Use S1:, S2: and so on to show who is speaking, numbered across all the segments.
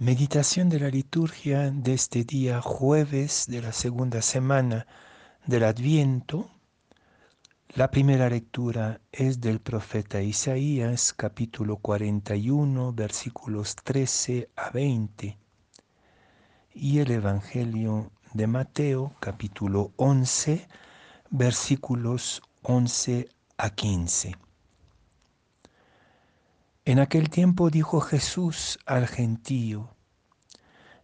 S1: Meditación de la liturgia de este día jueves de la segunda semana del Adviento. La primera lectura es del profeta Isaías capítulo 41 versículos 13 a 20 y el Evangelio de Mateo capítulo 11 versículos 11 a 15. En aquel tiempo dijo Jesús al gentío,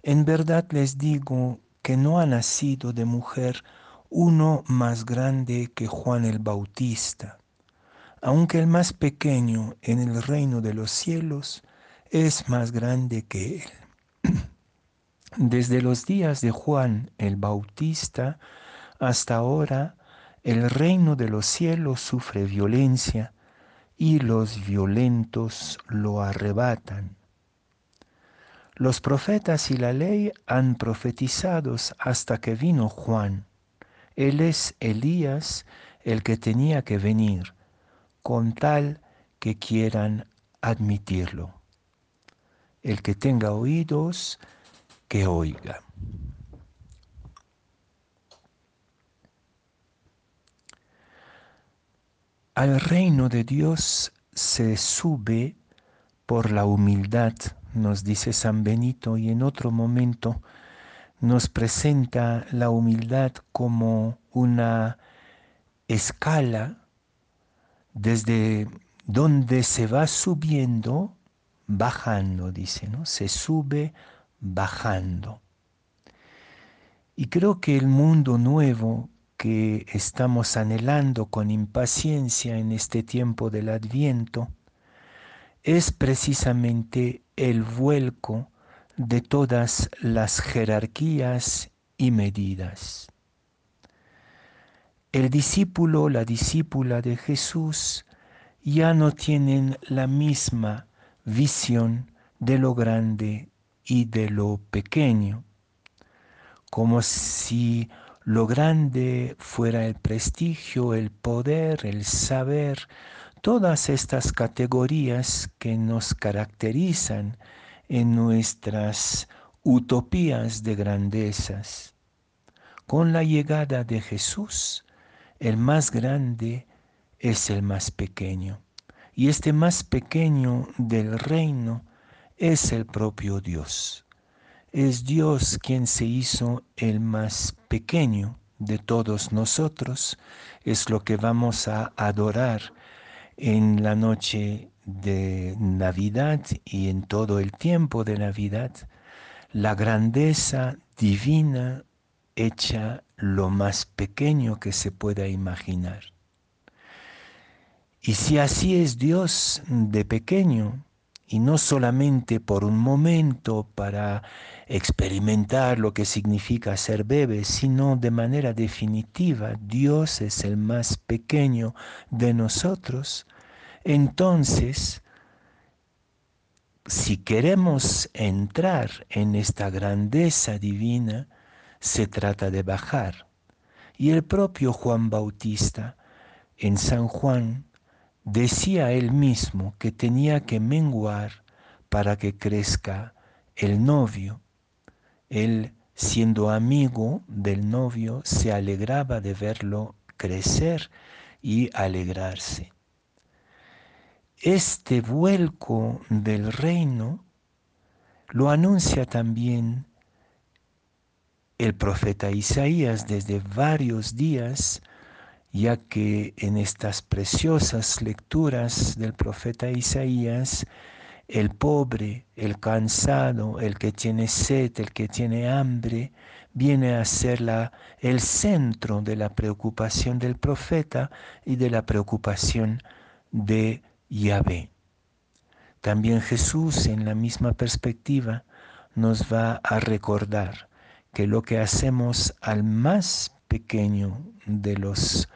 S1: en verdad les digo que no ha nacido de mujer uno más grande que Juan el Bautista, aunque el más pequeño en el reino de los cielos es más grande que él. Desde los días de Juan el Bautista hasta ahora, el reino de los cielos sufre violencia y los violentos lo arrebatan. Los profetas y la ley han profetizado hasta que vino Juan. Él es Elías el que tenía que venir, con tal que quieran admitirlo. El que tenga oídos, que oiga. Al reino de Dios se sube por la humildad, nos dice San Benito, y en otro momento nos presenta la humildad como una escala desde donde se va subiendo, bajando, dice, ¿no? Se sube bajando. Y creo que el mundo nuevo que estamos anhelando con impaciencia en este tiempo del adviento es precisamente el vuelco de todas las jerarquías y medidas. El discípulo, la discípula de Jesús ya no tienen la misma visión de lo grande y de lo pequeño, como si lo grande fuera el prestigio, el poder, el saber, todas estas categorías que nos caracterizan en nuestras utopías de grandezas. Con la llegada de Jesús, el más grande es el más pequeño. Y este más pequeño del reino es el propio Dios es Dios quien se hizo el más pequeño de todos nosotros, es lo que vamos a adorar en la noche de Navidad y en todo el tiempo de Navidad, la grandeza divina hecha lo más pequeño que se pueda imaginar. Y si así es Dios de pequeño, y no solamente por un momento para experimentar lo que significa ser bebé, sino de manera definitiva, Dios es el más pequeño de nosotros, entonces, si queremos entrar en esta grandeza divina, se trata de bajar. Y el propio Juan Bautista en San Juan decía él mismo que tenía que menguar para que crezca el novio. Él, siendo amigo del novio, se alegraba de verlo crecer y alegrarse. Este vuelco del reino lo anuncia también el profeta Isaías desde varios días ya que en estas preciosas lecturas del profeta Isaías, el pobre, el cansado, el que tiene sed, el que tiene hambre, viene a ser la, el centro de la preocupación del profeta y de la preocupación de Yahvé. También Jesús en la misma perspectiva nos va a recordar que lo que hacemos al más pequeño de los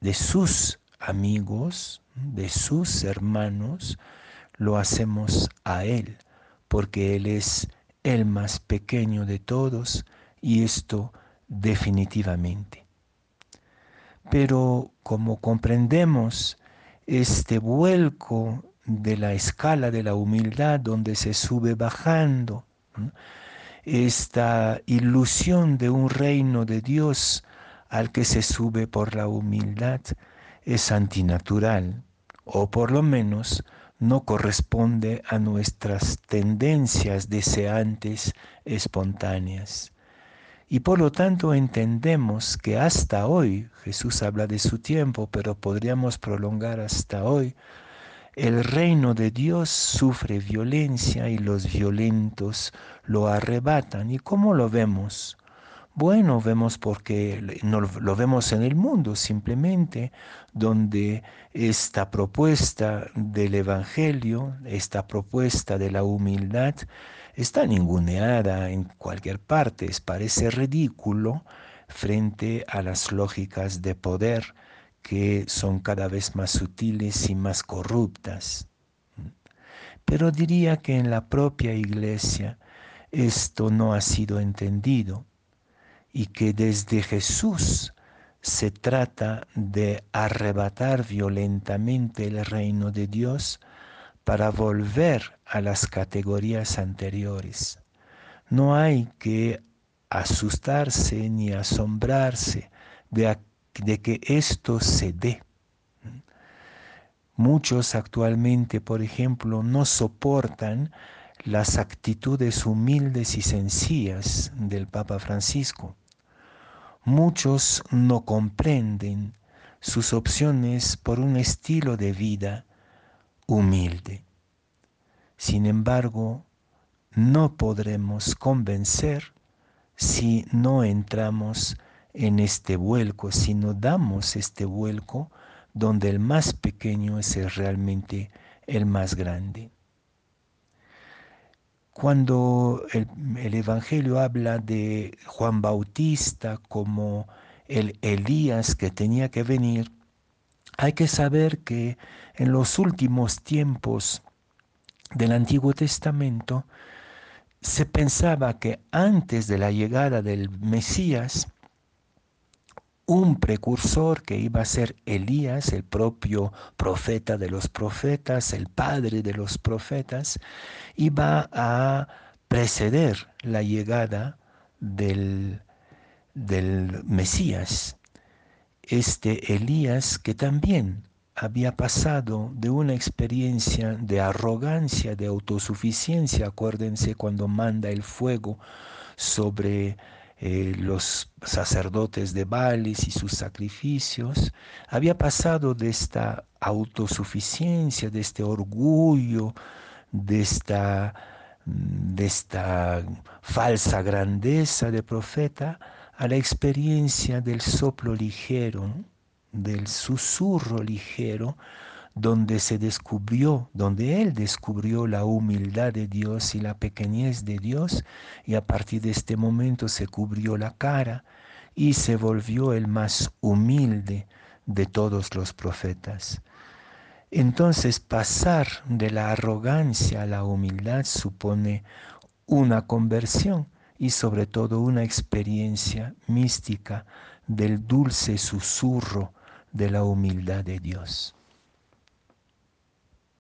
S1: de sus amigos, de sus hermanos, lo hacemos a Él, porque Él es el más pequeño de todos y esto definitivamente. Pero como comprendemos este vuelco de la escala de la humildad donde se sube bajando, Esta ilusión de un reino de Dios al que se sube por la humildad es antinatural, o por lo menos no corresponde a nuestras tendencias deseantes espontáneas. Y por lo tanto entendemos que hasta hoy, Jesús habla de su tiempo, pero podríamos prolongar hasta hoy, el reino de Dios sufre violencia y los violentos lo arrebatan. ¿Y cómo lo vemos? Bueno, vemos porque no lo vemos en el mundo simplemente, donde esta propuesta del Evangelio, esta propuesta de la humildad, está ninguneada en cualquier parte. Parece ridículo frente a las lógicas de poder que son cada vez más sutiles y más corruptas. Pero diría que en la propia iglesia esto no ha sido entendido y que desde Jesús se trata de arrebatar violentamente el reino de Dios para volver a las categorías anteriores. No hay que asustarse ni asombrarse de, de que esto se dé. Muchos actualmente, por ejemplo, no soportan las actitudes humildes y sencillas del Papa Francisco. Muchos no comprenden sus opciones por un estilo de vida humilde. Sin embargo, no podremos convencer si no entramos en este vuelco, si no damos este vuelco donde el más pequeño es realmente el más grande. Cuando el, Evangelio habla de Juan Bautista como el Elías que tenía que venir, hay que saber que en los últimos tiempos del Antiguo Testamento se pensaba que antes de la llegada del Mesías, un precursor que iba a ser Elías, el propio profeta de los profetas, el padre de los profetas, iba a preceder la llegada del, del Mesías. Este Elías que también había pasado de una experiencia de arrogancia, de autosuficiencia, acuérdense cuando manda el fuego sobre eh, los sacerdotes de Baales y sus sacrificios, había pasado de esta autosuficiencia, de este orgullo, de esta, de esta falsa grandeza de profeta, a la experiencia del soplo ligero, del susurro ligero donde se descubrió, donde él descubrió la humildad de Dios y la pequeñez de Dios, y a partir de este momento se cubrió la cara y se volvió el más humilde de todos los profetas. Entonces pasar de la arrogancia a la humildad supone una conversión y sobre todo una experiencia mística del dulce susurro de la humildad de Dios.